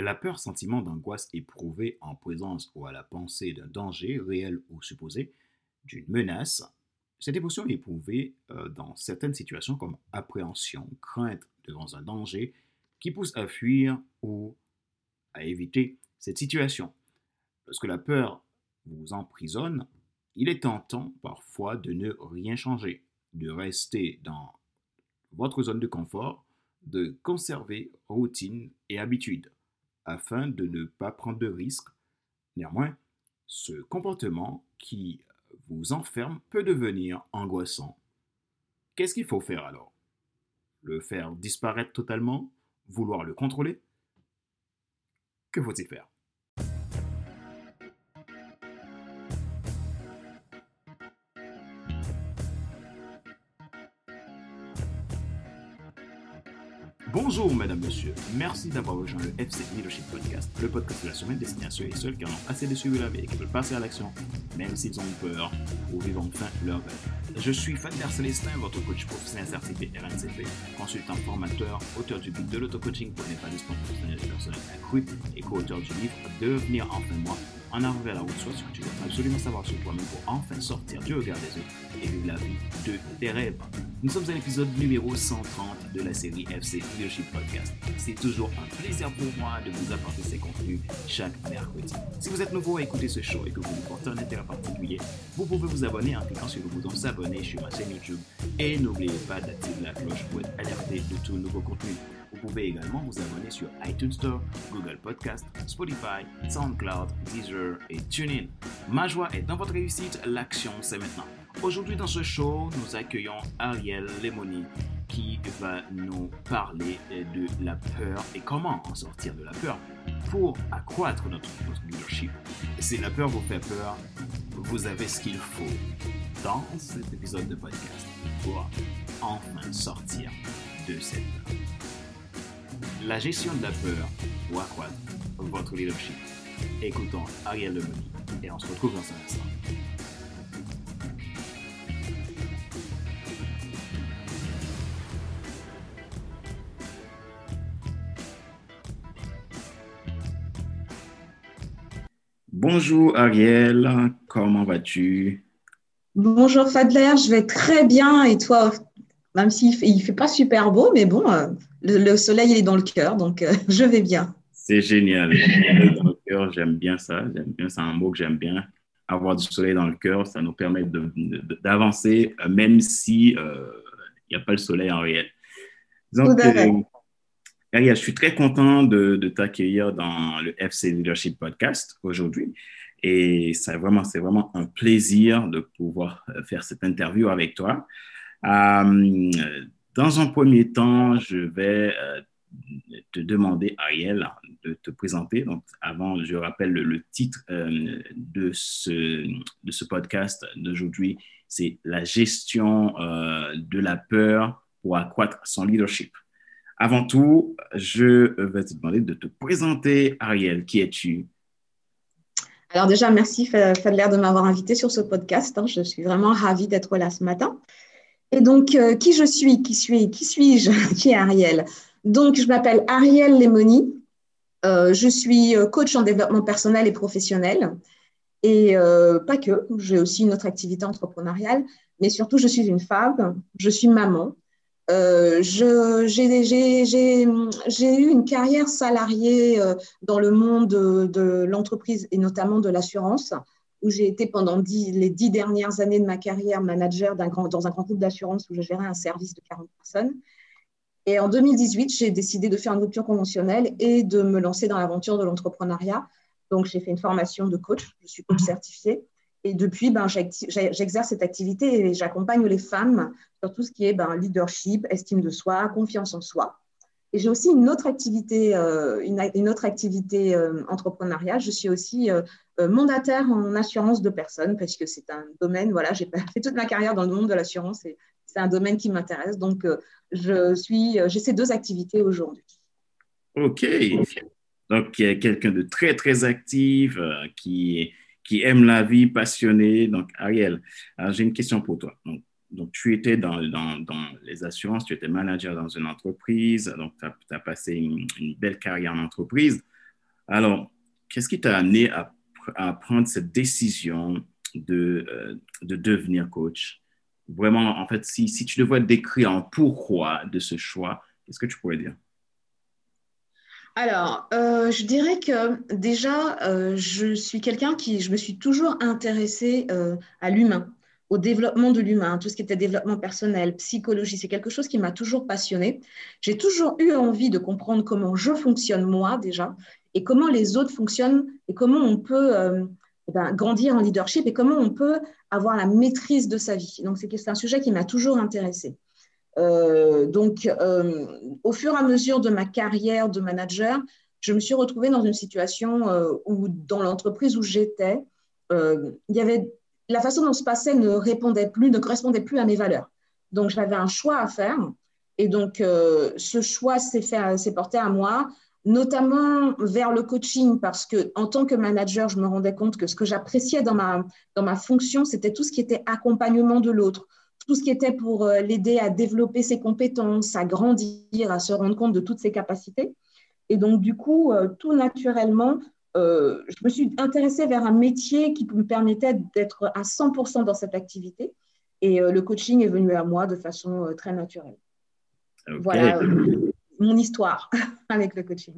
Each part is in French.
La peur, sentiment d'angoisse éprouvé en présence ou à la pensée d'un danger réel ou supposé, d'une menace. Cette émotion est éprouvée euh, dans certaines situations comme appréhension, crainte devant un danger qui pousse à fuir ou à éviter cette situation. Lorsque la peur vous emprisonne, il est tentant parfois de ne rien changer, de rester dans votre zone de confort, de conserver routine et habitude, afin de ne pas prendre de risques. Néanmoins, ce comportement qui vous enferme peut devenir angoissant. Qu'est-ce qu'il faut faire alors? Le faire disparaître totalement? Vouloir le contrôler? Que faut-il faire? Bonjour, madame, monsieur. Merci d'avoir rejoint le FC Leadership Podcast, le podcast de la semaine destiné à ceux et celles qui en ont assez de suivre la vie et qui veulent passer à l'action, même s'ils ont peur, ou vivre enfin leur rêve. Je suis Fadler Célestin, votre coach professionnel certifié RNCP, consultant formateur, auteur du guide de l'auto-coaching pour l'épanouissement professionnel et personnel accru et co-auteur du livre Devenir enfin moi en arrivant vers la route soit ce que tu dois absolument savoir sur toi-même pour enfin sortir du regard des autres et vivre la vie de tes rêves. Nous sommes à l'épisode numéro 130 de la série FC Leadership Podcast. C'est toujours un plaisir pour moi de vous apporter ces contenus chaque mercredi. Si vous êtes nouveau à écouter ce show et que vous vous portez un intérêt particulier, vous pouvez vous abonner en cliquant sur le bouton s'abonner sur ma chaîne YouTube et n'oubliez pas d'activer la cloche pour être alerté de tout nouveau contenu. Vous pouvez également vous abonner sur iTunes Store, Google Podcast, Spotify, SoundCloud, Deezer et TuneIn. Ma joie est dans votre réussite, l'action c'est maintenant. Aujourd'hui dans ce show, nous accueillons Ariel Lemoni qui va nous parler de la peur et comment en sortir de la peur pour accroître notre, notre leadership. Si la peur vous fait peur, vous avez ce qu'il faut dans cet épisode de podcast pour enfin sortir de cette peur la gestion de la peur ou accroître votre leadership. Écoutons Ariel Lemoni et on se retrouve dans un instant. Bonjour Ariel, comment vas-tu? Bonjour Fadler, je vais très bien et toi? Même s'il ne fait, pas super beau, mais bon, euh, le, soleil il est dans le cœur, donc euh, je vais bien. C'est génial. dans le cœur, j'aime bien ça. J'aime bien, c'est un mot que j'aime bien. Avoir du soleil dans le cœur, ça nous permet d'avancer, euh, même si il n'y a pas le soleil en réel. Donc, je suis très content de, de t'accueillir dans le FC Leadership Podcast aujourd'hui. Et c'est vraiment, c'est vraiment un plaisir de pouvoir faire cette interview avec toi. Euh, dans un premier temps, je vais euh, te demander, Ariel, de te présenter. Donc, avant, je rappelle le, titre euh, de, ce, podcast d'aujourd'hui, c'est la gestion de la peur pour accroître son leadership. Avant tout, je vais te demander de te présenter, Ariel. Qui es-tu? Alors déjà, merci Fadler de m'avoir invité sur ce podcast. Hein. Je suis vraiment ravie d'être là ce matin. Et donc, euh, qui je suis Qui suis Qui suis-je Qui est Ariel? Donc, je m'appelle Ariel Lemoni. Euh, je suis euh, coach en développement personnel et professionnel. Et pas que, j'ai aussi une autre activité entrepreneuriale, mais surtout, je suis une femme, je suis maman. j'ai eu une carrière salariée dans le monde de l'entreprise et notamment de l'assurance où j'ai été pendant les dix dernières années de ma carrière manager dans un grand groupe d'assurance où je gérais un service de 40 personnes. Et en 2018, j'ai décidé de faire une rupture conventionnelle et de me lancer dans l'aventure de l'entrepreneuriat. Donc, j'ai fait une formation de coach, je suis coach certifié. Et depuis, ben, j'exerce cette activité et j'accompagne les femmes sur tout ce qui est ben, leadership, estime de soi, confiance en soi. Et j'ai aussi une autre activité, euh, une, autre activité euh, entrepreneuriale. Je suis aussi euh, mandataire en assurance de personnes parce que c'est un domaine, voilà, j'ai fait toute ma carrière dans le monde de l'assurance et c'est un domaine qui m'intéresse. Donc, je suis, j'ai ces deux activités aujourd'hui. OK. Donc, quelqu'un de très, très actif qui, qui aime la vie, passionné. Donc, Ariel, j'ai une question pour toi. Donc, donc, tu étais dans, dans, dans, les assurances, tu étais manager dans une entreprise, donc tu as, passé une, belle carrière en entreprise. Alors, qu'est-ce qui t'a amené à, prendre cette décision de, euh, de devenir coach? Vraiment, en fait, si, si tu devais décrire en pourquoi de ce choix, qu'est-ce que tu pourrais dire? Alors, euh, je dirais que déjà, euh, je suis quelqu'un qui, je me suis toujours intéressée à l'humain au développement de l'humain, tout ce qui était développement personnel, psychologie, c'est quelque chose qui m'a toujours passionné. J'ai toujours eu envie de comprendre comment je fonctionne moi déjà et comment les autres fonctionnent et comment on peut euh, eh ben, grandir en leadership et comment on peut avoir la maîtrise de sa vie. Donc c'est un sujet qui m'a toujours intéressé. Euh, donc euh, au fur et à mesure de ma carrière de manager, je me suis retrouvée dans une situation où dans l'entreprise où j'étais, il y avait la façon dont se passait ne répondait plus, ne correspondait plus à mes valeurs. Donc, j'avais un choix à faire. Et donc, ce choix s'est porté à moi, notamment vers le coaching, parce que en tant que manager, je me rendais compte que ce que j'appréciais dans ma, dans ma fonction, c'était tout ce qui était accompagnement de l'autre, tout ce qui était pour euh, l'aider à développer ses compétences, à grandir, à se rendre compte de toutes ses capacités. Et donc, du coup, euh, tout naturellement, euh, je me suis intéressée vers un métier qui me permettait d'être à 100% dans cette activité. Et euh, le coaching est venu à moi de façon euh, très naturelle. Voilà mon histoire avec le coaching.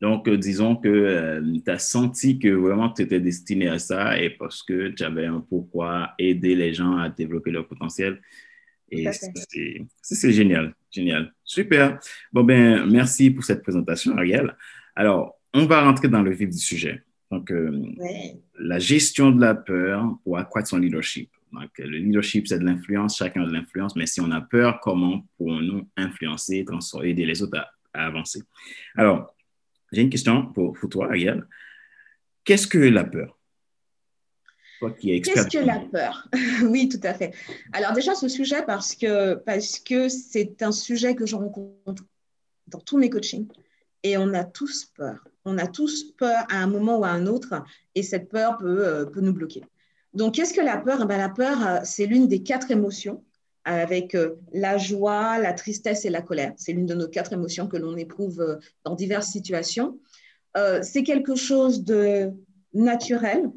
Donc, disons que tu as senti que vraiment tu étais destiné à ça et parce que tu avais un pourquoi aider les gens à développer leur potentiel. Et c'est génial, génial. Super. Bon, ben, merci pour cette présentation, Ariel. Alors, on va rentrer dans le vif du sujet. Donc, euh, la gestion de la peur pour accroître son leadership. Donc, le leadership, c'est de l'influence, chacun a de l'influence, mais si on a peur, comment pourrons-nous influencer, aider les autres à, avancer? Alors, j'ai une question pour, toi, Ariel. Qu'est-ce que la peur? Qu'est-ce que la peur? Oui, tout à fait. Alors déjà, ce sujet, parce que parce que c'est un sujet que je rencontre dans tous mes coachings, et on a tous peur on a tous peur à un moment ou à un autre et cette peur peut, euh, nous bloquer. Donc, qu'est-ce que la peur? Eh ben, La peur, euh, c'est l'une des quatre émotions avec euh, la joie, la tristesse et la colère. C'est l'une de nos quatre émotions que l'on éprouve dans diverses situations. c'est quelque chose de naturel,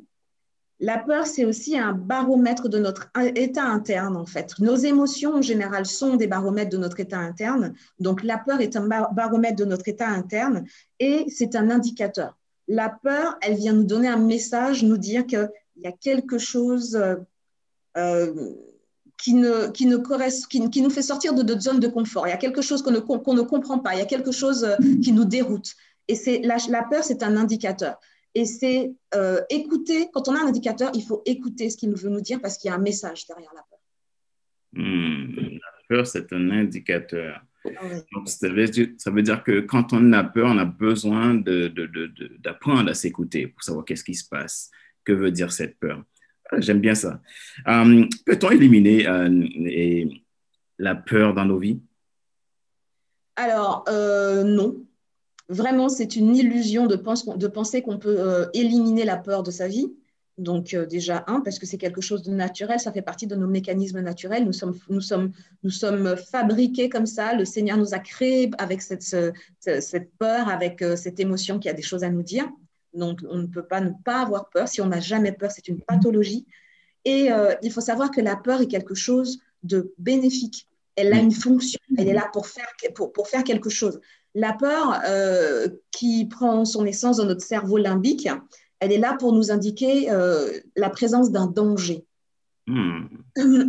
la peur, c'est aussi un baromètre de notre état interne, en fait. Nos émotions, en général, sont des baromètres de notre état interne. Donc, la peur est un baromètre de notre état interne et c'est un indicateur. La peur, elle vient nous donner un message, nous dire qu'il y a quelque chose euh, euh, qui, ne, qui, ne qui, qui, nous fait sortir de notre zone de confort. Il y a quelque chose qu'on ne, ne comprend pas. Il y a quelque chose euh, qui nous déroute. Et la, la peur, c'est un indicateur. Et c'est euh, écouter, quand on a un indicateur, il faut écouter ce qu'il veut nous dire parce qu'il y a un message derrière la peur. Hmm, la peur, c'est un indicateur. Ah Donc, ça, veut dire, ça, veut dire, que quand on a peur, on a besoin d'apprendre de, à s'écouter pour savoir qu'est-ce qui se passe, que veut dire cette peur? Ah, j'aime bien ça. Hum, peut-on éliminer euh, la peur dans nos vies? Alors, euh, non. Vraiment, c'est une illusion de, penser qu'on peut euh, éliminer la peur de sa vie. Donc déjà, un, parce que c'est quelque chose de naturel, ça fait partie de nos mécanismes naturels. Nous sommes, fabriqués comme ça. Le Seigneur nous a créés avec cette, peur, avec cette émotion qui a des choses à nous dire. Donc on ne peut pas ne pas avoir peur. Si on n'a jamais peur, c'est une pathologie. Et il faut savoir que la peur est quelque chose de bénéfique. Elle a une fonction. Elle est là pour faire, pour, pour faire quelque chose. La peur euh, qui prend son essence dans notre cerveau limbique, elle est là pour nous indiquer euh, la présence d'un danger. Hmm.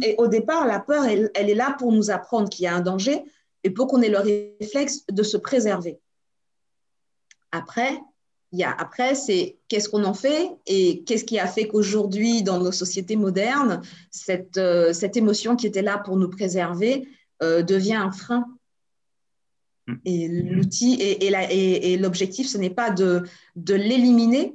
Et au départ, la peur, elle, est là pour nous apprendre qu'il y a un danger et pour qu'on ait le réflexe de se préserver. Après, il y a, après, c'est qu'est-ce qu'on en fait et qu'est-ce qui a fait qu'aujourd'hui, dans nos sociétés modernes, cette, euh, cette émotion qui était là pour nous préserver devient un frein Mm. Et l'outil et, l'objectif, ce n'est pas de, de l'éliminer,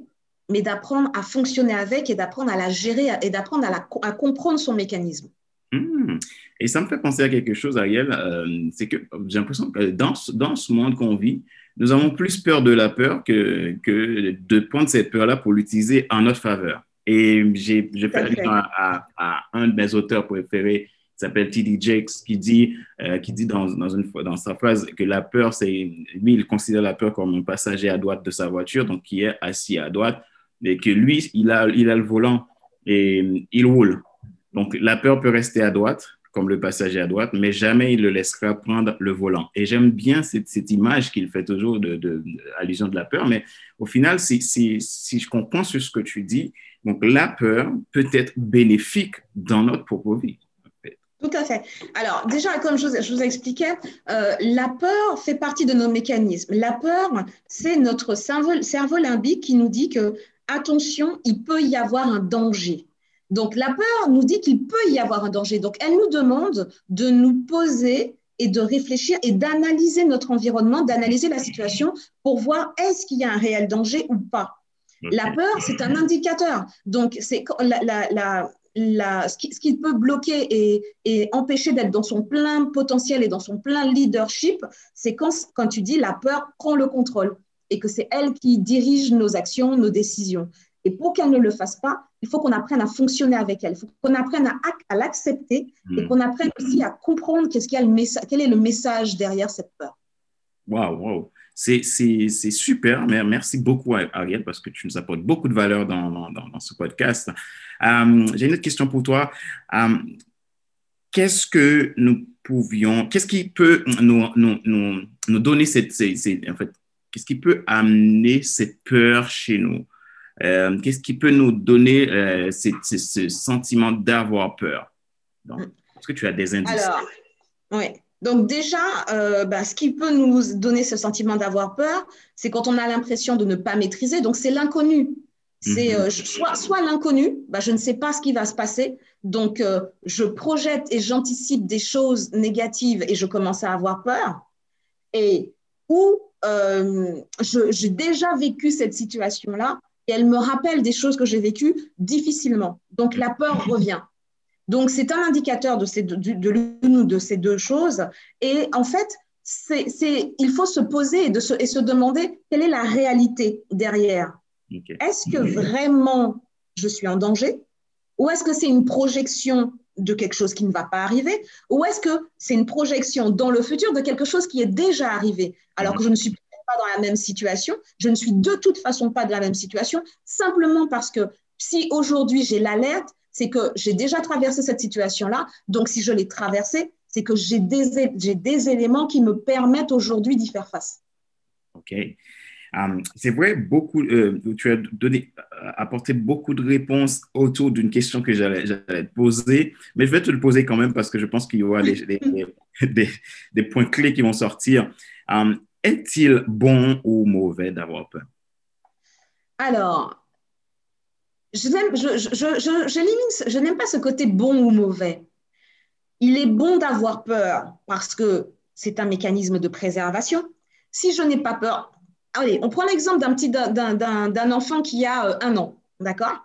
mais d'apprendre à fonctionner avec et d'apprendre à la gérer et d'apprendre à, à, comprendre son mécanisme. Mm. Et ça me fait penser à quelque chose, Ariel. Euh, c'est que j'ai l'impression que dans, dans ce monde qu'on vit, nous avons plus peur de la peur que, que de prendre cette peur-là pour l'utiliser en notre faveur. Et j'ai fait à, à, un de mes auteurs préférés, s'appelle T.D. Jakes, qui dit, euh, qui dit dans, dans, une, dans sa phrase que la peur, c'est, lui, il considère la peur comme un passager à droite de sa voiture, donc qui est assis à droite, et que lui, il a, il a le volant et il roule. Donc, la peur peut rester à droite, comme le passager à droite, mais jamais il le laissera prendre le volant. Et j'aime bien cette, image qu'il fait toujours de, de, de, la peur, mais au final, si, je comprends sur ce que tu dis, donc la peur peut être bénéfique dans notre propre vie. Tout à fait. Alors, déjà, comme je vous, je vous expliquais, euh, la peur fait partie de nos mécanismes. La peur, c'est notre cerveau, cerveau limbique qui nous dit que, attention, il peut y avoir un danger. Donc, la peur nous dit qu'il peut y avoir un danger. Donc, elle nous demande de nous poser et de réfléchir et d'analyser notre environnement, d'analyser la situation pour voir est-ce qu'il y a un réel danger ou pas. La peur, c'est un indicateur. Donc, c'est la, la, la, la, ce, qui, ce, qui, peut bloquer et, et empêcher d'être dans son plein potentiel et dans son plein leadership, c'est quand, quand tu dis la peur prend le contrôle et que c'est elle qui dirige nos actions, nos décisions. Et pour qu'elle ne le fasse pas, il faut qu'on apprenne à fonctionner avec elle. Il faut qu'on apprenne à, à l'accepter mmh. et qu'on apprenne aussi à comprendre qu'est-ce qu'il y a le message, quel est le message derrière cette peur. Waouh, waouh. C'est super. Merci beaucoup, Ariel, parce que tu nous apportes beaucoup de valeur dans, dans, dans ce podcast. Um, J'ai une autre question pour toi. Um, qu'est-ce que nous pouvions, qu'est-ce qui peut nous, nous, nous, nous donner cette, cette, cette en fait, qu'est-ce qui peut amener cette peur chez nous? Euh, qu'est-ce qui peut nous donner euh, ce sentiment d'avoir peur? Est-ce que tu as des indices? Alors, oui. Donc déjà, euh, bah, ce qui peut nous donner ce sentiment d'avoir peur, c'est quand on a l'impression de ne pas maîtriser. Donc c'est l'inconnu. C'est euh, soit, soit l'inconnu, bah, je ne sais pas ce qui va se passer, donc euh, je projette et j'anticipe des choses négatives et je commence à avoir peur. Et ou j'ai déjà vécu cette situation-là et elle me rappelle des choses que j'ai vécues difficilement. Donc la peur revient. Donc c'est un indicateur de, ces, de, de l'une ou de ces deux choses. Et en fait, c'est, il faut se poser et, de se, et se demander quelle est la réalité derrière. Okay. Est-ce que vraiment je suis en danger? Ou est-ce que c'est une projection de quelque chose qui ne va pas arriver? Ou est-ce que c'est une projection dans le futur de quelque chose qui est déjà arrivé alors que je ne suis pas dans la même situation Je ne suis de toute façon pas dans la même situation, simplement parce que si aujourd'hui j'ai l'alerte, c'est que j'ai déjà traversé cette situation-là. Donc si je l'ai traversée, c'est que j'ai des, des éléments qui me permettent aujourd'hui d'y faire face. OK. Um, c'est vrai, beaucoup, euh, tu as donné, euh, apporté beaucoup de réponses autour d'une question que j'allais te poser, mais je vais te le poser quand même parce que je pense qu'il y aura les, les, des, des, points clés qui vont sortir. Um, Est-il bon ou mauvais d'avoir peur? Alors, je n'aime je, je, je, je n'aime pas ce côté bon ou mauvais. Il est bon d'avoir peur parce que c'est un mécanisme de préservation. Si je n'ai pas peur, allez, on prend l'exemple d'un petit d'un enfant qui a euh, un an, d'accord?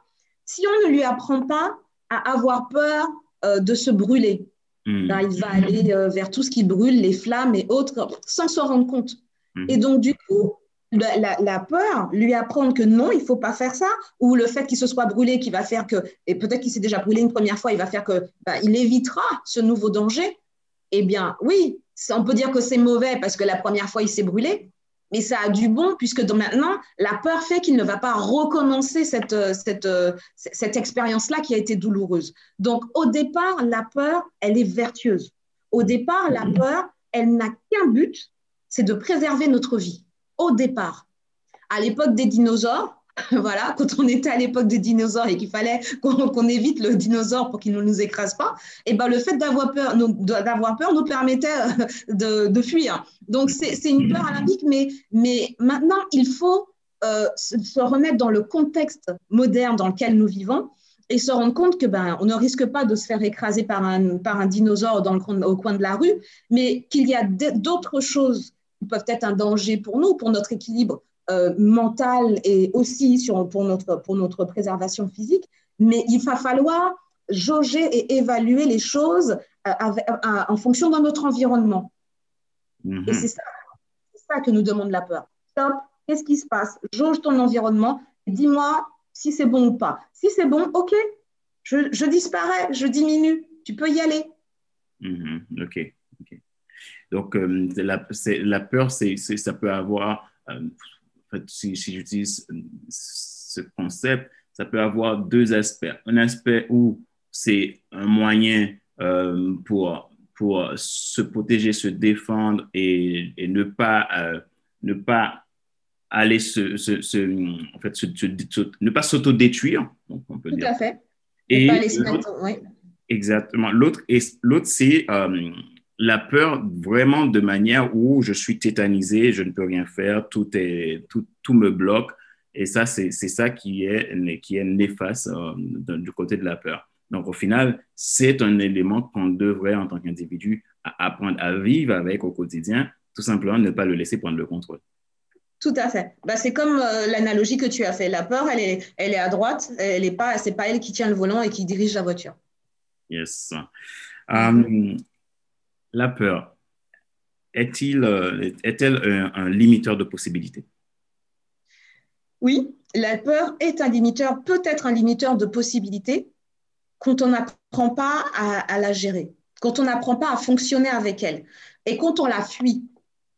Si on ne lui apprend pas à avoir peur euh, de se brûler, mmh. ben, il va aller euh, vers tout ce qui brûle, les flammes et autres, sans s'en rendre compte. Mmh. Et donc, du coup, la, la, la, peur, lui apprendre que non, il faut pas faire ça, ou le fait qu'il se soit brûlé qui va faire que, et peut-être qu'il s'est déjà brûlé une première fois, il va faire que, ben, il évitera ce nouveau danger. Eh bien, oui, on peut dire que c'est mauvais parce que la première fois, il s'est brûlé, mais ça a du bon puisque maintenant, la peur fait qu'il ne va pas recommencer cette, euh, cette, euh, cette expérience-là qui a été douloureuse. Donc, au départ, la peur, elle est vertueuse. Au départ, la peur, elle n'a qu'un but, c'est de préserver notre vie. Au départ. À l'époque des dinosaures, voilà, quand on était à l'époque des dinosaures et qu'il fallait qu'on qu évite le dinosaure pour qu'il ne nous écrase pas, et ben le fait d'avoir peur, d'avoir peur nous permettait euh, de, fuir. Donc c'est une peur olympique, mais, mais maintenant il faut euh, se remettre dans le contexte moderne dans lequel nous vivons et se rendre compte que ben on ne risque pas de se faire écraser par un dinosaure dans le au coin de la rue, mais qu'il y a d'autres choses peuvent être un danger pour nous, pour notre équilibre euh, mentale et aussi sur, pour, notre, pour notre préservation physique, mais il va falloir jauger et évaluer les choses euh, avec, euh, en fonction de notre environnement. Mm -hmm. Et c'est ça, ça que nous demande la peur. Stop, qu'est-ce qui se passe? Jauge ton environnement dis-moi si c'est bon ou pas. Si c'est bon, OK, je, je disparais, je diminue, tu peux y aller. Mhm. OK. Donc, euh, la, la, peur, c'est, ça peut avoir, euh, en fait, si, si j'utilise ce concept, ça peut avoir deux aspects. Un aspect où c'est un moyen euh, pour, pour se protéger, se défendre et, et ne pas, ne pas aller se, se, en fait, se, ne pas s'autodétruire, on peut Tout à fait. Et, Exactement. L'autre, l'autre c'est euh, la peur vraiment de manière où je suis tétanisé, je ne peux rien faire, tout, est, tout, tout me bloque. Et ça, c'est ça qui est, qui est néfaste euh, du côté de la peur. Donc, au final, c'est un élément qu'on devrait, en tant qu'individu, apprendre à vivre avec au quotidien, tout simplement ne pas le laisser prendre le contrôle. Tout à fait. Bah, c'est comme euh, l'analogie que tu as fait. La peur, elle est, elle est à droite, elle est pas, c'est pas elle qui tient le volant et qui dirige la voiture. Yes. Um, la peur, est-il, euh, est-elle un, un, limiteur de possibilités? Oui, la peur est un limiteur, peut être un limiteur de possibilités quand on n'apprend pas à, à, la gérer, quand on n'apprend pas à fonctionner avec elle et quand on la fuit.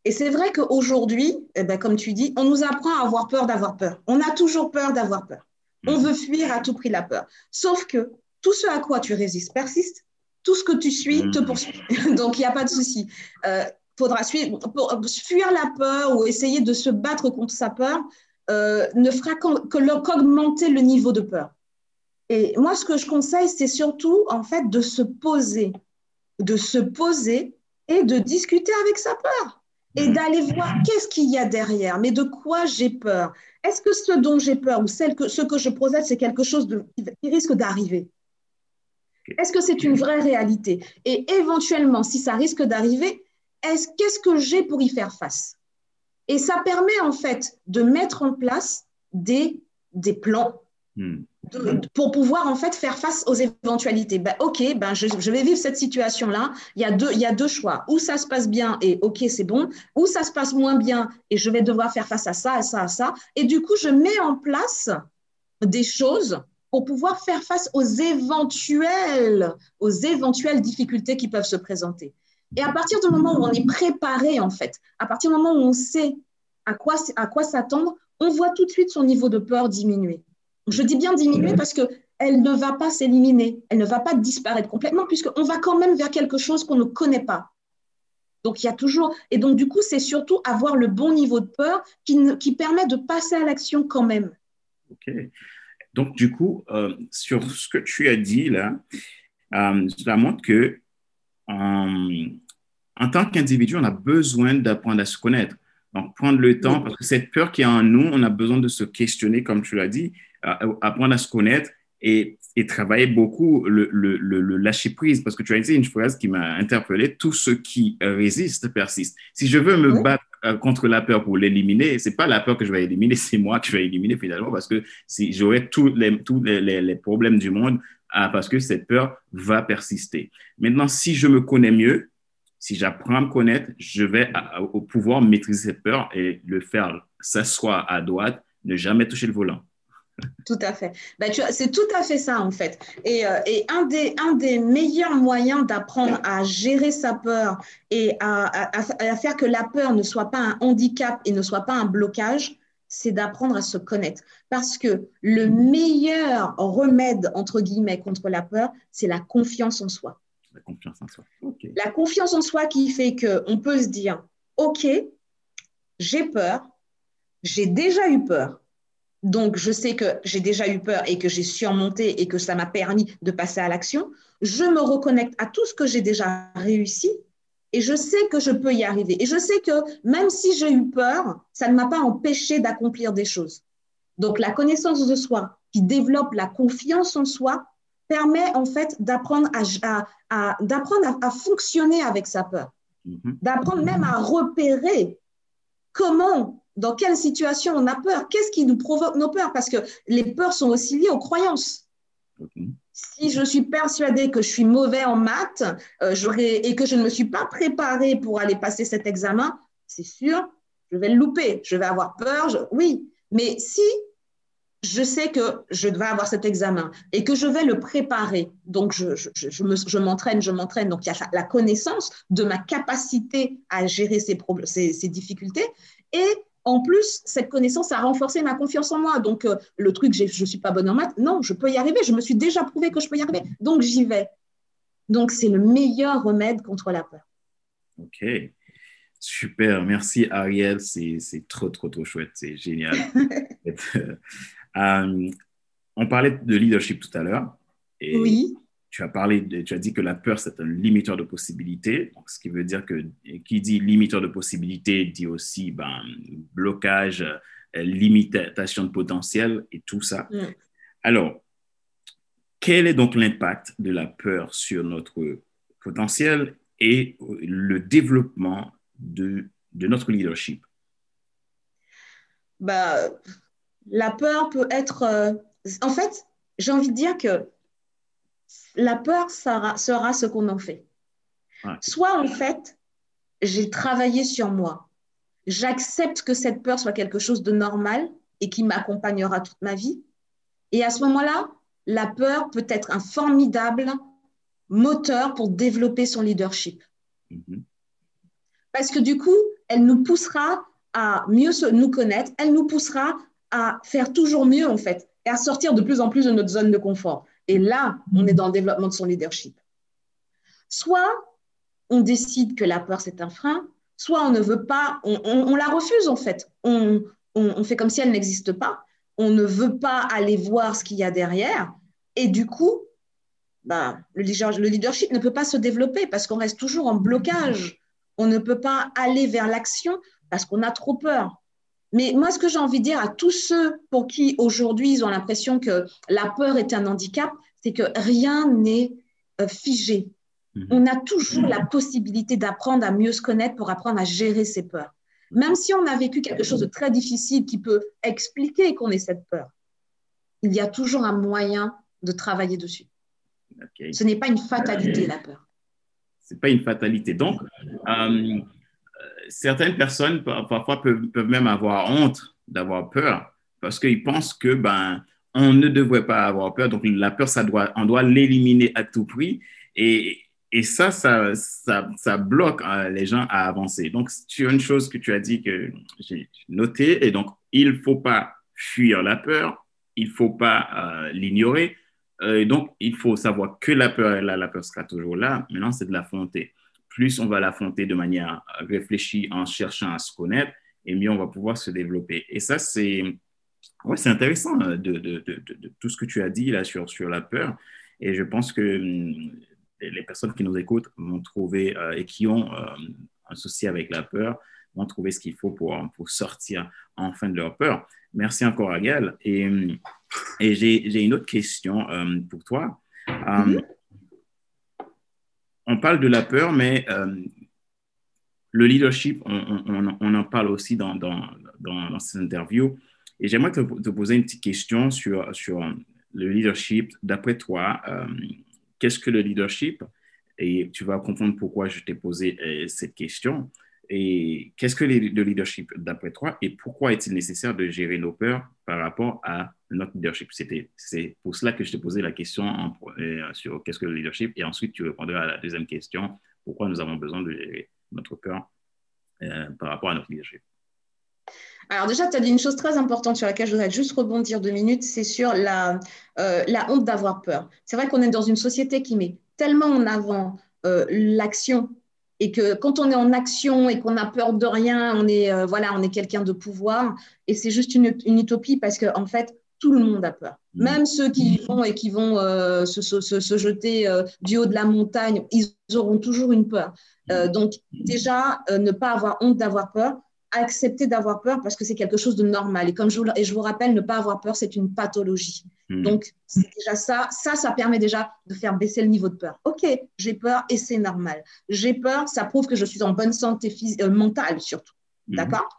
Et c'est vrai qu'aujourd'hui, eh ben, comme tu dis, on nous apprend à avoir peur d'avoir peur. On a toujours peur d'avoir peur. On mm. veut fuir à tout prix la peur. Sauf que tout ce à quoi tu résistes persiste, tout ce que tu suis te mm. poursuit. Donc, il n'y a pas de souci. Euh, faudra suivre, pour, fuir la peur ou essayer de se battre contre sa peur euh, ne fera qu'augmenter le niveau de peur. Et moi, ce que je conseille, c'est surtout en fait de se poser, de se poser et de discuter avec sa peur et mm. d'aller voir qu'est-ce qu'il y a derrière, mais de quoi j'ai peur? Est-ce que ce dont j'ai peur ou celle que, ce que je projette, c'est quelque chose de, qui risque d'arriver? Est-ce que c'est une vraie réalité? Et éventuellement, si ça risque d'arriver, qu'est-ce que j'ai pour y faire face? Et ça permet en fait de mettre en place des, des plans hmm. pour pouvoir en fait faire face aux éventualités. Ben, ok, ben, je, vais vivre cette situation-là. Il, y a deux, il y a deux choix. Ou ça se passe bien et ok, c'est bon. Ou ça se passe moins bien et je vais devoir faire face à ça, à ça, à ça. Et du coup, je mets en place des choses pour pouvoir faire face aux éventuelles, aux éventuelles difficultés qui peuvent se présenter. Et à partir du moment où on est préparé, en fait, à partir du moment où on sait à quoi, à quoi s'attendre, on voit tout de suite son niveau de peur diminuer. Je dis bien diminuer parce qu'elle ne va pas s'éliminer, elle ne va pas disparaître complètement, puisqu'on va quand même vers quelque chose qu'on ne connaît pas. Donc, il y a toujours. Et donc, du coup, c'est surtout avoir le bon niveau de peur qui, qui permet de passer à l'action quand même. OK. Donc, du coup, euh, sur ce que tu as dit là, euh, cela montre que euh, en tant qu'individu, on a besoin d'apprendre à se connaître. Donc, prendre le temps, parce que cette peur qui est en nous, on a besoin de se questionner, comme tu l'as dit, apprendre à se connaître et, travailler beaucoup le, lâcher prise. Parce que tu as dit une phrase qui m'a interpellé tout ce qui résiste persiste. Si je veux me battre contre la peur pour l'éliminer, c'est pas la peur que je vais éliminer, c'est moi que je vais éliminer finalement parce que si j'aurai tous les, tous les, les, problèmes du monde ah, parce que cette peur va persister. Maintenant, si je me connais mieux, si j'apprends à me connaître, je vais au pouvoir maîtriser cette peur et le faire s'asseoir à droite, ne jamais toucher le volant. Tout à fait. Ben, c'est tout à fait ça, en fait. Et, euh, et un, des, un, des, meilleurs moyens d'apprendre à gérer sa peur et à, à, faire que la peur ne soit pas un handicap et ne soit pas un blocage, c'est d'apprendre à se connaître. Parce que le meilleur remède, entre guillemets, contre la peur, c'est la confiance en soi. La confiance en soi. La confiance en soi qui fait qu'on peut se dire, OK, j'ai peur, j'ai déjà eu peur donc, je sais que j'ai déjà eu peur et que j'ai surmonté et que ça m'a permis de passer à l'action. Je me reconnecte à tout ce que j'ai déjà réussi et je sais que je peux y arriver. Et je sais que même si j'ai eu peur, ça ne m'a pas empêché d'accomplir des choses. Donc, la connaissance de soi qui développe la confiance en soi permet en fait d'apprendre à, d'apprendre à, fonctionner avec sa peur, mm-hmm. d'apprendre même à repérer comment dans quelle situation on a peur? Qu'est-ce qui nous provoque nos peurs? Parce que les peurs sont aussi liées aux croyances. Si je suis persuadée que je suis mauvais en maths euh, et que je ne me suis pas préparée pour aller passer cet examen, c'est sûr, je vais le louper, je vais avoir peur. Oui, mais si je sais que je vais avoir cet examen et que je vais le préparer. Donc, je, je, m'entraîne, je m'entraîne. Donc, il y a la connaissance de ma capacité à gérer ces, ces, difficultés. Et en plus, cette connaissance a renforcé ma confiance en moi. Donc, euh, le truc, je ne suis pas bonne en maths, non, je peux y arriver. Je me suis déjà prouvé que je peux y arriver. Donc, j'y vais. Donc, c'est le meilleur remède contre la peur. OK. Super. Merci, Ariel. C'est trop, trop, trop chouette. C'est génial. Euh, on parlait de leadership tout à l'heure. Oui. Tu as, parlé de, tu as dit que la peur, c'est un limiteur de possibilités. Donc, ce qui veut dire que qui dit limiteur de possibilités dit aussi ben, blocage, euh, limitation de potentiel et tout ça. Mm. Alors, quel est donc l'impact de la peur sur notre potentiel et le développement de, de notre leadership? Bah, la peur peut être... Euh, en fait, j'ai envie de dire que la peur sera, ce qu'on en fait. Soit en fait, j'ai travaillé sur moi. J'accepte que cette peur soit quelque chose de normal et qui m'accompagnera toute ma vie. Et à ce moment-là, la peur peut être un formidable moteur pour développer son leadership. Mm-hmm. Parce que du coup, elle nous poussera à mieux nous connaître, elle nous poussera à faire toujours mieux, en fait, et à sortir de plus en plus de notre zone de confort. Et là, on est dans le développement de son leadership. Soit on décide que la peur, c'est un frein, soit on ne veut pas, on, la refuse, en fait. On, fait comme si elle n'existe pas. On ne veut pas aller voir ce qu'il y a derrière. Et du coup, le, le leadership ne peut pas se développer parce qu'on reste toujours en blocage. On ne peut pas aller vers l'action parce qu'on a trop peur. Mais moi, ce que j'ai envie de dire à tous ceux pour qui aujourd'hui ils ont l'impression que la peur est un handicap, c'est que rien n'est euh, figé. Mhm. On a toujours la possibilité d'apprendre à mieux se connaître pour apprendre à gérer ses peurs. Même si on a vécu quelque chose de très difficile qui peut expliquer qu'on ait cette peur, il y a toujours un moyen de travailler dessus. Ce n'est pas une fatalité, la peur. Ce n'est pas une fatalité. Donc, euh, certaines personnes parfois peuvent, même avoir honte d'avoir peur parce qu'ils pensent que ben on ne devrait pas avoir peur. Donc la peur, ça doit, on doit l'éliminer à tout prix. Et, et ça, ça, ça, bloque euh, les gens à avancer. Donc, tu as une chose que tu as dit que j'ai noté, et donc, il faut pas fuir la peur, il faut pas euh, l'ignorer. Euh, donc, il faut savoir que la peur est là, la peur sera toujours là. Maintenant, c'est de l'affronter plus on va l'affronter de manière réfléchie en cherchant à se connaître, et mieux on va pouvoir se développer. Et ça, c'est ouais, c'est intéressant euh, de, tout ce que tu as dit là sur, sur la peur. Et je pense que hum, les personnes qui nous écoutent vont trouver euh, et qui ont euh, un souci avec la peur vont trouver ce qu'il faut pour, pour sortir enfin de leur peur. Merci encore, Agal. Et, hum, et j'ai une autre question pour toi. Hum, on parle de la peur, mais euh, le leadership, on, en parle aussi dans, dans, dans. Et j'aimerais te, poser une petite question sur, sur le leadership. D'après toi, euh, qu'est-ce que le leadership? Et tu vas comprendre pourquoi je t'ai posé euh, cette question. Et qu'est-ce que le leadership d'après toi et pourquoi est-il nécessaire de gérer nos peurs par rapport à notre leadership? C'est pour cela que je te posais la question euh, sur qu'est-ce que le leadership et ensuite tu répondras à la deuxième question, pourquoi nous avons besoin de gérer notre peur euh, par rapport à notre leadership? Alors déjà, tu as dit une chose très importante sur laquelle je voudrais juste rebondir deux minutes, c'est sur la, euh, la honte d'avoir peur. C'est vrai qu'on est dans une société qui met tellement en avant l'action et que quand on est en action et qu'on a peur de rien, on est euh, voilà, on est quelqu'un de pouvoir et c'est juste une, utopie parce que en fait tout le monde a peur. Mmh. Même ceux qui vont et qui vont euh, se, se, se, jeter euh, du haut de la montagne, ils auront toujours une peur. Mmh. donc déjà, ne pas avoir honte d'avoir peur, accepter d'avoir peur parce que c'est quelque chose de normal. Et comme je vous, et je vous rappelle, ne pas avoir peur, c'est une pathologie. Hmm. Donc, c'est déjà ça. Ça, ça permet déjà de faire baisser le niveau de peur. OK, j'ai peur et c'est normal. J'ai peur, ça prouve que je suis en bonne santé euh, mentale surtout. Hmm. D'accord?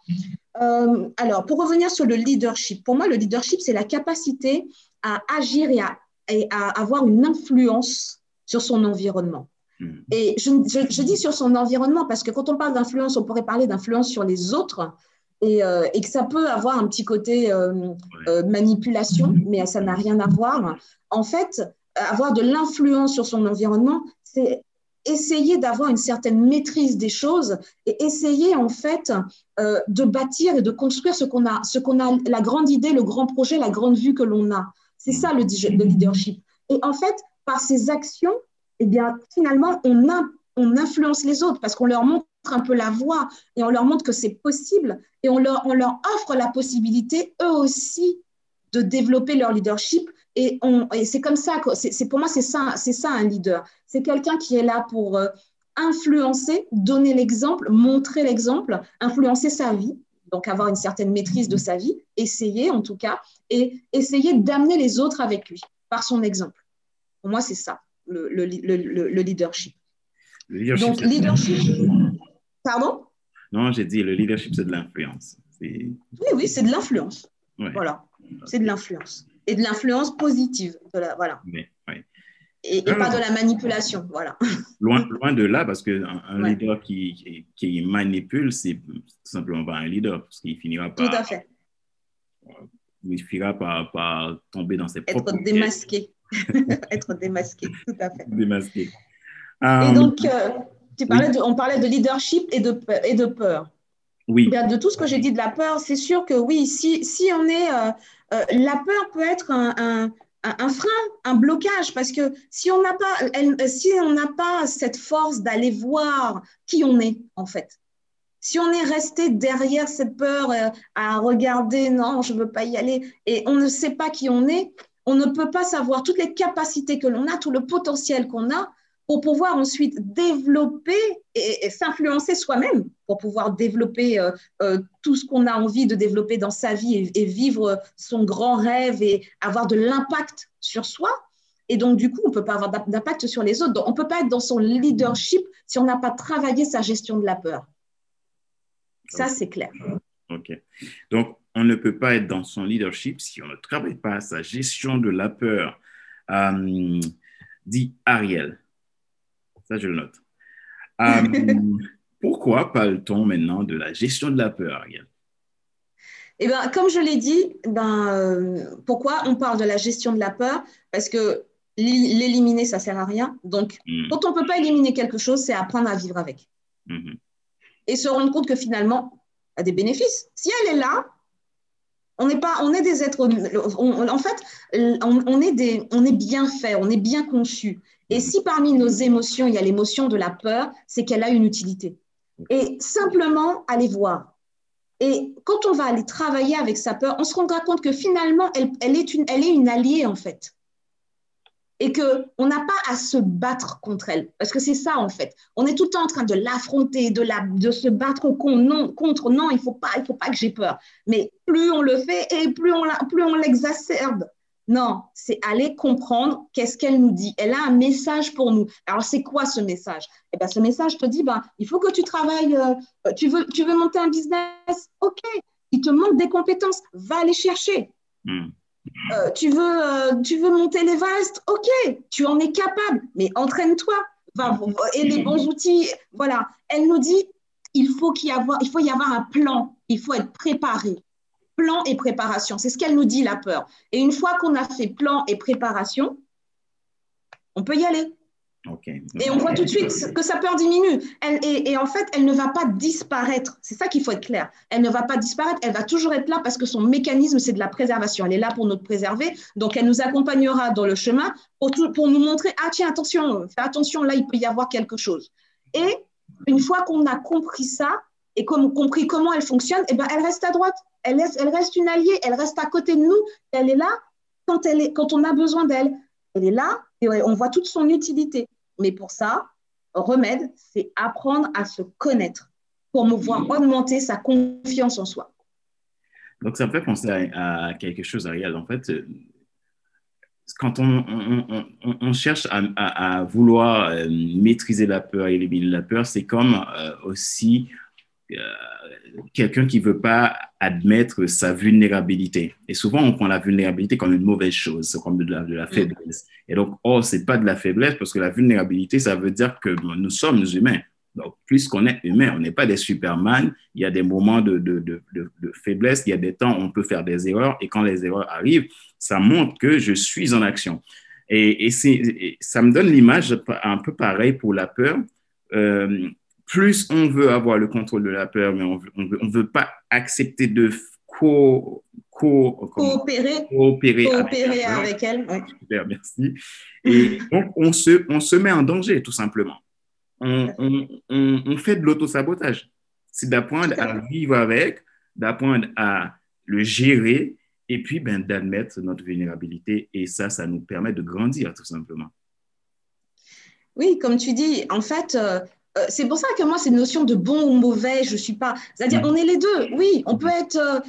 Euh, Alors, pour revenir sur le leadership, pour moi, le leadership, c'est la capacité à agir et à, et à avoir une influence sur son environnement. Mm. Et je, dis sur son environnement parce que quand on parle d'influence, on pourrait parler d'influence sur les autres, et, et, que ça peut avoir un petit côté manipulation, mais ça n'a rien à voir. En fait, avoir de l'influence sur son environnement, c'est essayer d'avoir une certaine maîtrise des choses et essayer en fait euh, de bâtir et de construire ce qu'on a, ce qu'on a, la grande idée, le grand projet, la grande vue que l'on a. C'est ça le, leadership. Et en fait, par ces actions, eh bien, finalement, on, influence les autres parce qu'on leur montre un peu la voie et on leur montre que c'est possible et on leur, offre la possibilité, eux aussi, de développer leur leadership et, c'est comme ça, c'est, pour moi, c'est ça, c'est ça un leader. C'est quelqu'un qui est là pour euh, influencer, donner l'exemple, montrer l'exemple, influencer sa vie, donc avoir une certaine maîtrise de sa vie, essayer en tout cas, et essayer d'amener les autres avec lui par son exemple. Pour moi, c'est ça, le, leadership. Le leadership. Donc, leadership. Pardon? Non, j'ai dit le leadership, c'est de l'influence. Oui, oui, c'est de l'influence. Voilà, c'est de l'influence et de l'influence positive. De la, voilà. Et, pas de la manipulation. Voilà. Loin, loin de là, parce qu'un un leader qui, qui, manipule, c'est tout simplement pas un leader, parce qu'il finira par. Tout à fait. Il finira par, par tomber dans ses propres. Être démasqué. Être démasqué, tout à fait. Démasqué. Et euh, donc, euh, tu parlais de, on parlait de leadership et de, et de peur. Oui. De tout ce que j'ai dit de la peur, c'est sûr que oui, si, si on est. Euh, euh, la peur peut être un, frein, un blocage, parce que si on n'a pas, si on pas cette force d'aller voir qui on est, en fait, si on est resté derrière cette peur euh, à regarder, non, je ne veux pas y aller, et on ne sait pas qui on est, on ne peut pas savoir toutes les capacités que l'on a, tout le potentiel qu'on a, pour pouvoir ensuite développer et, s'influencer soi-même, pour pouvoir développer euh, euh, tout ce qu'on a envie de développer dans sa vie et, vivre son grand rêve et avoir de l'impact sur soi. Et donc, du coup, on ne peut pas avoir d'impact sur les autres. on ne peut pas être dans son leadership si on n'a pas travaillé sa gestion de la peur. Ça, c'est clair. OK. Donc, on ne peut pas être dans son leadership si on ne travaille pas sa gestion de la peur. Euh, dit Ariel. Ça, je le note. Euh, pourquoi parle-t-on maintenant de la gestion de la peur, Ariel? Eh ben, comme je l'ai dit, ben, euh, pourquoi on parle de la gestion de la peur? Parce que l'éliminer, ça ne sert à rien. Donc, hmm. quand on ne peut pas éliminer quelque chose, c'est apprendre à vivre avec. Hmm. Et se rendre compte que finalement, a des bénéfices. Si elle est là, on n'est pas, on est des êtres, en fait, on, est des, on est bien fait, on est bien conçu. Et si parmi nos émotions, il y a l'émotion de la peur, c'est qu'elle a une utilité. Et simplement aller voir. Et quand on va aller travailler avec sa peur, on se rendra compte que finalement, elle, est, une, elle est une alliée en fait. Et qu'on n'a pas à se battre contre elle. Parce que c'est ça en fait. On est tout le temps en train de l'affronter, de, se battre contre. Non, il ne faut, pas, il faut pas que j'ai peur. Mais plus on le fait et plus on, l'exacerbe. Non, c'est aller comprendre qu'est-ce qu'elle nous dit. Elle a un message pour nous. Alors, c'est quoi ce message? Eh bien, ce message te dit, ben, il faut que tu travailles, euh, tu, veux, tu veux monter un business? OK. Il te manque des compétences, va aller chercher. Hmm. Euh, tu, veux, euh, tu veux monter les vastes OK. Tu en es capable, mais entraîne-toi. et les bons outils, voilà. Elle nous dit, il faut, qu'il y avoir, il faut y avoir un plan, il faut être préparé plan et préparation. C'est ce qu'elle nous dit, la peur. Et une fois qu'on a fait plan et préparation, on peut y aller. Et on voit tout de suite que sa peur diminue. Elle, et, en fait, elle ne va pas disparaître. C'est ça qu'il faut être clair. Elle ne va pas disparaître, elle va toujours être là parce que son mécanisme, c'est de la préservation. Elle est là pour nous préserver. Donc, elle nous accompagnera dans le chemin pour, nous montrer, ah tiens, attention, fais attention, là, il peut y avoir quelque chose. Et une fois qu'on a compris ça et compris comment elle fonctionne, eh ben, elle reste à droite elle, reste une alliée, elle reste à côté de nous, elle est là quand on a besoin d'elle. Elle est là et on voit toute son utilité. Mais pour ça, remède, c'est apprendre à se connaître pour pouvoir augmenter sa confiance en soi. Donc, ça me fait penser à, quelque chose, Ariel. En fait, euh, quand on, cherche à, vouloir euh, maîtriser la peur, éliminer la peur, c'est comme euh, aussi quelqu'un qui ne veut pas admettre sa vulnérabilité. Et souvent, on prend la vulnérabilité comme une mauvaise chose, comme de la, mm. faiblesse. Et donc, oh, ce n'est pas de la faiblesse parce que la vulnérabilité, ça veut dire que nous sommes humains. Donc, puisqu'on est humain, on n'est pas des superman, il y a des moments de, de, de, de, faiblesse, il y a des temps où on peut faire des erreurs, et quand les erreurs arrivent, ça montre que je suis en action. Et, et, ça me donne l'image un peu pareil pour la peur. Euh, plus on veut avoir le contrôle de la peur, mais on ne veut, pas accepter de co, co, coopérer, coopérer, coopérer avec, elle. Super, merci. Et donc, on se, on se met en danger, tout simplement. On, on, on, fait de l'autosabotage. C'est d'apprendre à vivre avec, d'apprendre à le gérer et puis ben, d'admettre notre vulnérabilité. Et ça, ça nous permet de grandir, tout simplement. Oui, comme tu dis, en fait, euh, euh, c'est pour ça que moi, cette notion de bon ou mauvais, je ne suis pas. C'est-à-dire, mm. on est les deux. Oui, on peut être euh,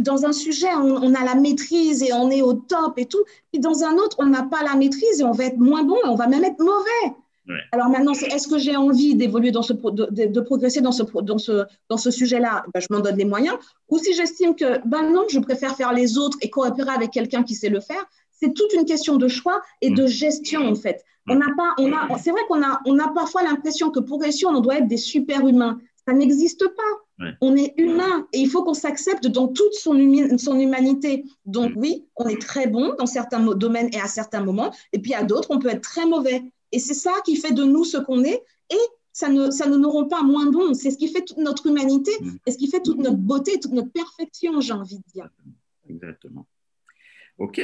dans un sujet, on, a la maîtrise et on est au top et tout. Puis dans un autre, on n'a pas la maîtrise et on va être moins bon et on va même être mauvais. Alors maintenant, c'est est-ce que j'ai envie d'évoluer dans ce, de, progresser dans ce, dans ce, dans ce sujet-là? Ben, Je m'en donne les moyens. Ou si j'estime que, ben non, je préfère faire les autres et coopérer avec quelqu'un qui sait le faire, c'est toute une question de choix et de mm. gestion en fait. On n'a pas, on a, c'est vrai qu'on a, on a parfois l'impression que pour réussir, on doit être des super humains. Ça n'existe pas. On est humain et il faut qu'on s'accepte dans toute son, son humanité. Donc mm. oui, on est très bon dans certains domaines et à certains moments, et puis à d'autres, on peut être très mauvais. Et c'est ça qui fait de nous ce qu'on est, et ça ne, ça ne nous rend pas moins bons. C'est ce qui fait toute notre humanité, mm. et ce qui fait toute notre beauté, toute notre perfection, j'ai envie de dire. Exactement. OK.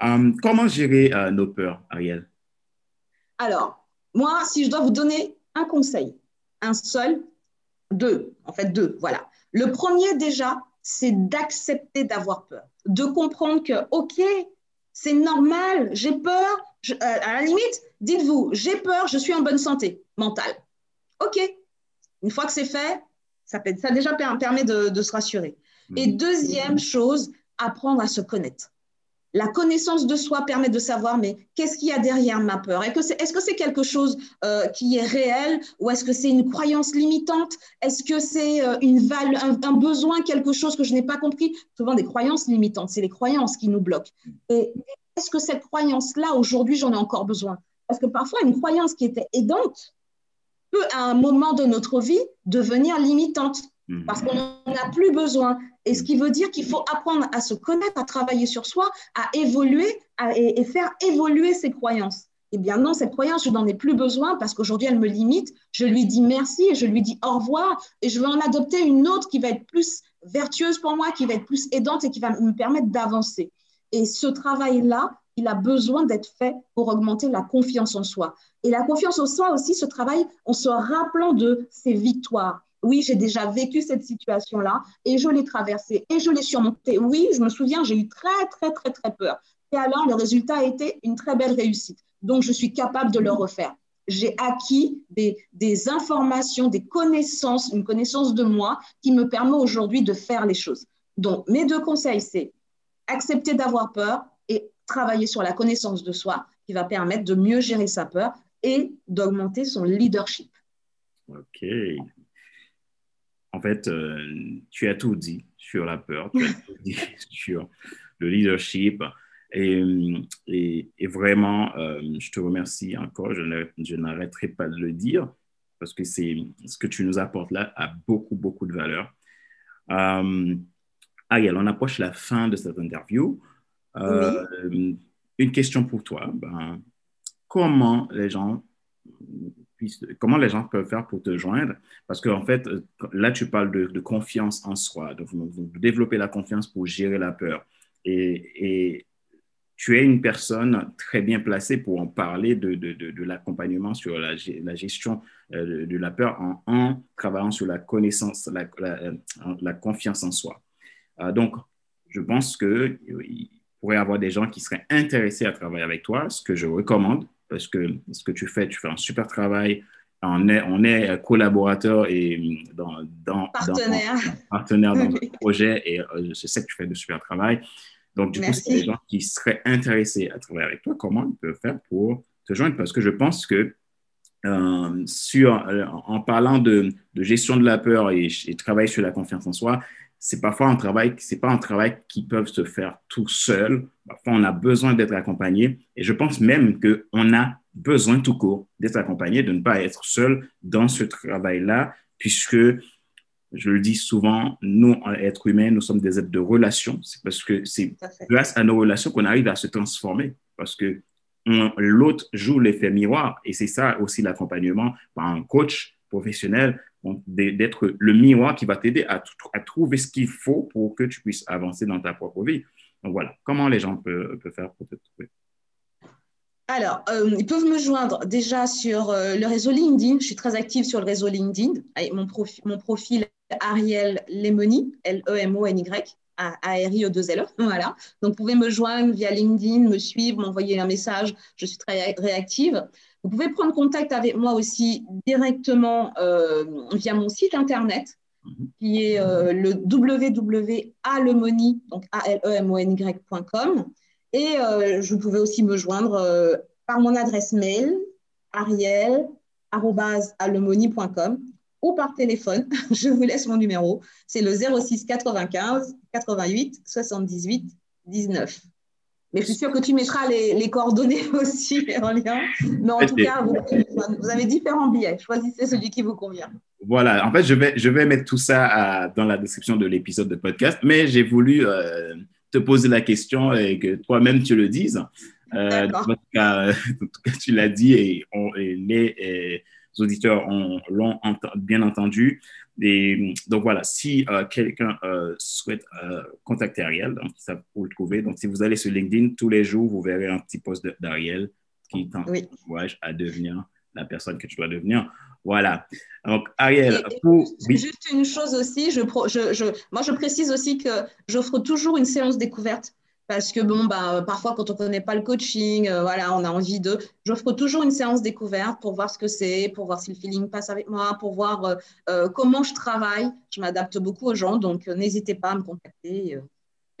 Um, comment gérer euh, nos peurs, Ariel? Alors, moi, si je dois vous donner un conseil, un seul, deux, en fait deux, voilà. Le premier déjà, c'est d'accepter d'avoir peur, de comprendre que, OK, c'est normal, j'ai peur, euh, à la limite, dites-vous, j'ai peur, je suis en bonne santé mentale. OK. Une fois que c'est fait, ça, ça déjà permet de, de se rassurer. Et mmh. deuxième chose, apprendre à se connaître. La connaissance de soi permet de savoir, mais qu'est-ce qu'il y a derrière ma peur? Est-ce que c'est quelque chose euh, qui est réel ou est-ce que c'est une croyance limitante? Est-ce que c'est euh, une un, un, besoin, quelque chose que je n'ai pas compris? Souvent des croyances limitantes, c'est les croyances qui nous bloquent. Et est-ce que cette croyance-là, aujourd'hui, j'en ai encore besoin? Parce que parfois, une croyance qui était aidante peut, à un moment de notre vie, devenir limitante. Parce qu'on n'en a plus besoin. Et ce qui veut dire qu'il faut apprendre à se connaître, à travailler sur soi, à évoluer et, faire évoluer ses croyances. Eh bien non, cette croyance, je n'en ai plus besoin parce qu'aujourd'hui, elle me limite. Je lui dis merci et je lui dis au revoir et je vais en adopter une autre qui va être plus vertueuse pour moi, qui va être plus aidante et qui va me permettre d'avancer. Et ce travail-là, il a besoin d'être fait pour augmenter la confiance en soi. Et la confiance en soi aussi, ce travail en se rappelant de ses victoires, oui, j'ai déjà vécu cette situation-là et je l'ai traversée et je l'ai surmontée. Oui, je me souviens, j'ai eu très, très, très, très peur. Et alors, le résultat a été une très belle réussite. Donc, je suis capable de le refaire. J'ai acquis des, informations, des connaissances, une connaissance de moi qui me permet aujourd'hui de faire les choses. Donc, mes deux conseils, c'est accepter d'avoir peur et travailler sur la connaissance de soi qui va permettre de mieux gérer sa peur et d'augmenter son leadership. OK, en fait, euh, tu as tout dit sur la peur, tu as tout dit sur le leadership. Et, et, vraiment, euh, je te remercie encore. Je n'arrêterai pas de le dire parce que c'est ce que tu nous apportes là a beaucoup, beaucoup de valeur. Euh, Ariel, on approche la fin de cette interview. Une question pour toi. Ben, comment les gens comment les gens peuvent faire pour te joindre? Parce qu'en fait, euh, là, tu parles de, confiance en soi, de, développer la confiance pour gérer la peur. Et, tu es une personne très bien placée pour en parler de, l'accompagnement sur la, gestion euh, de, la peur en, en, travaillant sur la connaissance, la, confiance en soi. Euh, donc, je pense qu'il pourrait y avoir des gens qui seraient intéressés à travailler avec toi, ce que je recommande parce que ce que tu fais, tu fais un super travail. On est, on est collaborateur et dans, dans, partenaire dans, partenaire dans le projet et euh, je sais que tu fais de super travail. Donc, du coup, c'est des gens qui seraient intéressés à travailler avec toi. Comment ils peuvent faire pour te joindre? Parce que je pense que euh, sur, euh, en parlant de, de, gestion de la peur et, et travailler sur la confiance en soi, c'est parfois un travail, c'est pas un travail qui peut se faire tout seul. Parfois, on a besoin d'être accompagné. Et je pense même qu'on a besoin tout court d'être accompagné, de ne pas être seul dans ce travail-là, puisque je le dis souvent, nous, êtres humains, nous sommes des êtres de relation. C'est parce que c'est grâce à nos relations qu'on arrive à se transformer. Parce que l'autre joue l'effet miroir. Et c'est ça aussi l'accompagnement par un coach professionnel, d'être le miroir qui va t'aider à, trouver ce qu'il faut pour que tu puisses avancer dans ta propre vie. Donc voilà, comment les gens peuvent, peuvent faire pour te trouver? Alors, euh, ils peuvent me joindre déjà sur euh, le réseau LinkedIn. Je suis très active sur le réseau LinkedIn. Mon, profil, mon profil Ariel Lemoni, L-E-M-O-N-Y, A-R-I-E-2-L-E. E. Voilà. Donc, vous pouvez me joindre via LinkedIn, me suivre, m'envoyer un message. Je suis très réactive. Vous pouvez prendre contact avec moi aussi directement euh, via mon site internet mhm. qui est le www.alemoni, donc A-L-E-M-O-N-Y.com. Et euh, je pouvais aussi me joindre euh, par mon adresse mail, ariel.alemoni.com ou par téléphone. Je vous laisse mon numéro. C'est le 06 95 88 78 19. Mais je suis sûre que tu mettras les, coordonnées aussi en lien. Mais en tout cas, vous, avez différents billets. Choisissez celui qui vous convient. Voilà. En fait, je vais, je vais mettre tout ça dans la description de l'épisode de podcast. Mais j'ai voulu euh, te poser la question et que toi-même tu le dises. Euh, en, tout cas, tu l'as dit et, les auditeurs l'ont bien entendu. Et, donc voilà, si euh, quelqu'un euh, souhaite contacter Ariel, donc ça vous le trouver. Donc si vous allez sur LinkedIn, tous les jours, vous verrez un petit post d'Ariel qui t'encourage à devenir la personne que tu dois devenir. Voilà. Donc, Ariel, Juste une chose aussi, je, je, moi je précise aussi que j'offre toujours une séance découverte parce que bon, bah, parfois quand on ne connaît pas le coaching, euh, voilà, on a envie de. J'offre toujours une séance découverte pour voir ce que c'est, pour voir si le feeling passe avec moi, pour voir euh, euh, comment je travaille. Je m'adapte beaucoup aux gens, donc n'hésitez pas à me contacter et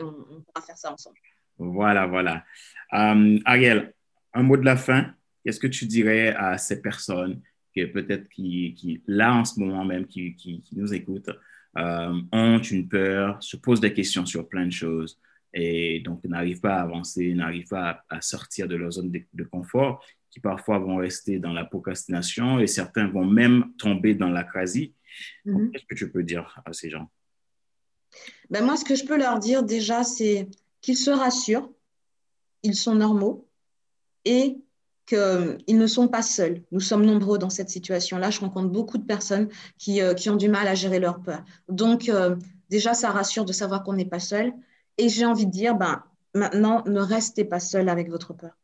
on, pourra faire ça ensemble. Voilà, voilà. Ariel, un mot de la fin. Qu'est-ce que tu dirais à ces personnes peut-être qui, qui, là en ce moment même, qui, qui, nous écoutent, euh, ont une peur, se posent des questions sur plein de choses et donc n'arrivent pas à avancer, n'arrivent pas à, sortir de leur zone de, confort, qui parfois vont rester dans la procrastination et certains vont même tomber dans la. Mhm. Qu'est-ce que tu peux dire à ces gens? Ben Moi, ce que je peux leur dire déjà, c'est qu'ils se rassurent, ils sont normaux et qu'ils ne sont pas seuls. Nous sommes nombreux dans cette situation-là. Je rencontre beaucoup de personnes qui, euh, qui, ont du mal à gérer leur peur. Donc, euh, déjà, ça rassure de savoir qu'on n'est pas seul. Et j'ai envie de dire, ben, maintenant, ne restez pas seul avec votre peur.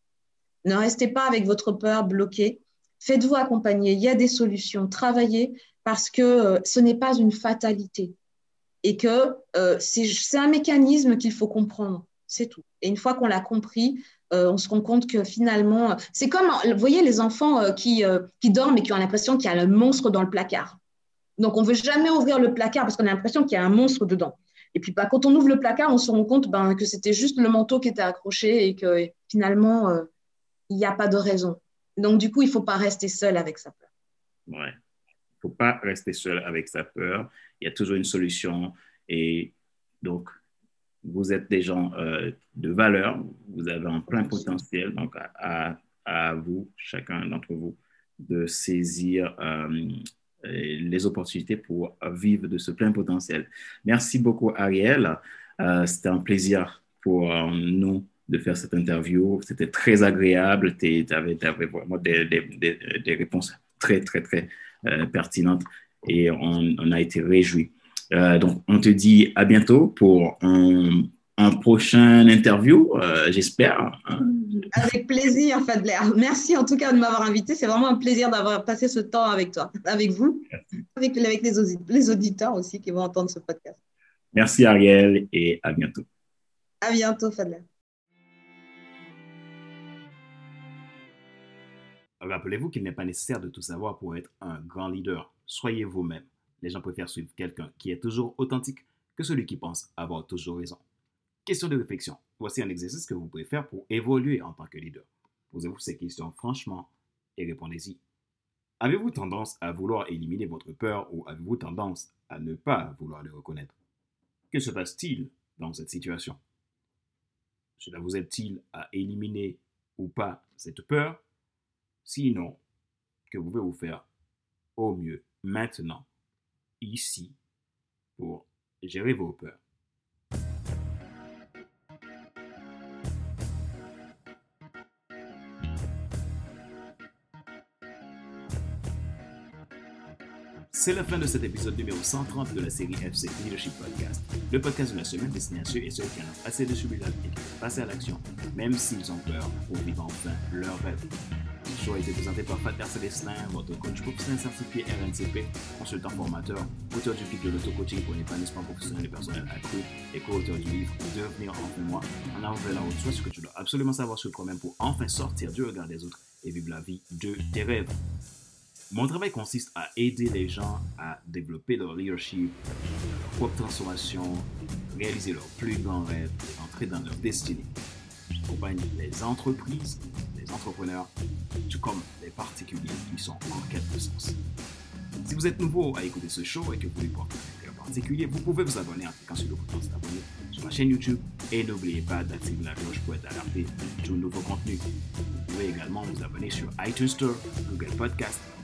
Ne restez pas avec votre peur bloquée. Faites-vous accompagner. Il y a des solutions. Travaillez parce que euh, ce n'est pas une fatalité et que c'est un mécanisme qu'il faut comprendre. C'est tout. Et une fois qu'on l'a compris, euh, on se rend compte que finalement, c'est comme, vous voyez, les enfants euh, qui, euh, qui dorment et qui ont l'impression qu'il y a un monstre dans le placard. Donc, on ne veut jamais ouvrir le placard parce qu'on a l'impression qu'il y a un monstre dedans. Et puis, bah, quand on ouvre le placard, on se rend compte ben, que c'était juste le manteau qui était accroché et que finalement, il n'y a pas de raison. Donc, du coup, il ne faut pas rester seul avec sa peur. Ouais. Il ne faut pas rester seul avec sa peur. Il y a toujours une solution. Et donc, vous êtes des gens euh, de valeur, vous avez un plein potentiel, donc à, à, vous, chacun d'entre vous, de saisir euh, les opportunités pour vivre de ce plein potentiel. Merci beaucoup, Ariel. Euh, c'était un plaisir pour nous de faire cette interview. C'était très agréable. Tu avais, vraiment des, des, réponses très, très, très pertinentes et on, a été réjouis. Euh, donc, on te dit à bientôt pour un, prochain interview, euh, j'espère. Avec plaisir, Fadler. Merci en tout cas de m'avoir invité. C'est vraiment un plaisir d'avoir passé ce temps avec toi, avec vous, avec, avec les, les auditeurs aussi qui vont entendre ce podcast. Merci Ariel et à bientôt. À bientôt, Fadler. Rappelez-vous qu'il n'est pas nécessaire de tout savoir pour être un grand leader. Soyez vous-même les gens préfèrent suivre quelqu'un qui est toujours authentique que celui qui pense avoir toujours raison. Question de réflexion. Voici un exercice que vous pouvez faire pour évoluer en tant que leader. Posez-vous ces questions franchement et répondez-y. Avez-vous tendance à vouloir éliminer votre peur ou avez-vous tendance à ne pas vouloir le reconnaître? Que se passe-t-il dans cette situation? Cela vous aide-t-il à éliminer ou pas cette peur? Sinon, que vous pouvez vous faire au mieux maintenant, ici, pour gérer vos peurs? C'est la fin de cet épisode numéro 130 de la série FC Leadership Podcast, le podcast de la semaine destiné à ceux et celles qui en ont assez de subir et qui veulent passer à l'action, même s'ils ont peur pour vivre enfin leur rêve. Ce show a été présenté par Fat Célestin, votre coach professionnel certifié RNCP, consultant formateur, auteur du guide de l'auto-coaching pour l'épanouissement professionnel et personnel accru et co-auteur du livre Devenir enfin moi, en avant vers la route, soit ce que tu dois absolument savoir sur toi-même pour enfin sortir du regard des autres et vivre la vie de tes rêves. Mon travail consiste à aider les gens à développer leur leadership, leur propre transformation, réaliser leurs plus grands rêves et entrer dans leur destinée. J'accompagne les entreprises, les entrepreneurs, tout comme les particuliers qui sont en quête de sens. Si vous êtes nouveau à écouter ce show et que vous voulez porter un particulier, vous pouvez vous abonner en cliquant sur le bouton s'abonner sur ma chaîne YouTube et n'oubliez pas d'activer la cloche pour être alerté de tout nouveau contenu. Vous pouvez également vous abonner sur iTunes Store, Google Podcast,